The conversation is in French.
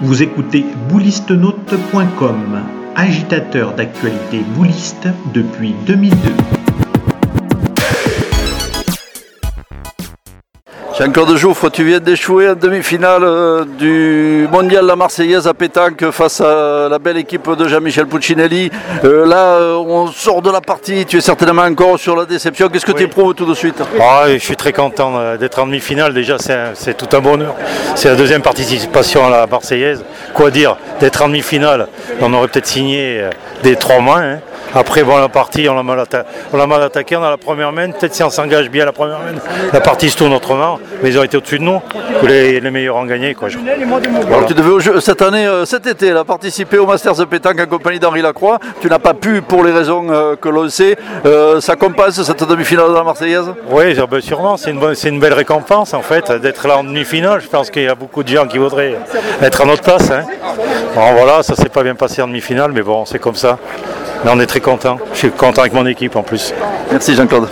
Vous écoutez boulistenote.com, agitateur d'actualité bouliste depuis 2002. Jean-Claude Jouffre, tu viens d'échouer en demi-finale euh, du mondial La Marseillaise à pétanque face à la belle équipe de Jean-Michel Puccinelli. Euh, là, euh, on sort de la partie, tu es certainement encore sur la déception. Qu'est-ce que tu éprouves tout de suite? Ah, Je suis très content d'être en demi-finale. Déjà, c'est tout un bonheur. C'est la deuxième participation à la Marseillaise. Quoi dire D'être en demi-finale, on aurait peut-être signé des trois mois. Hein. Après, bon, la partie, on l'a mal, attaqué. On a la première main. Peut-être si on s'engage bien la première main, la partie se tourne autrement. Mais ils ont été au-dessus de nous. Les, les, meilleurs ont gagné. Quoi. tu devais cette année, euh, cet été, participer au Masters de pétanque en compagnie d'Henri Lacroix. Tu n'as pas pu pour les raisons euh, que l'on sait. Euh, ça compense cette demi-finale de la Marseillaise? Oui, ben, sûrement. C'est une, une, belle récompense en fait d'être là en demi-finale. Je pense qu'il y a beaucoup de gens qui voudraient être à notre place. Hein. voilà, ça s'est pas bien passé en demi-finale, mais bon, c'est comme ça. Mais on est très content. Je suis content avec mon équipe en plus. Merci Jean-Claude.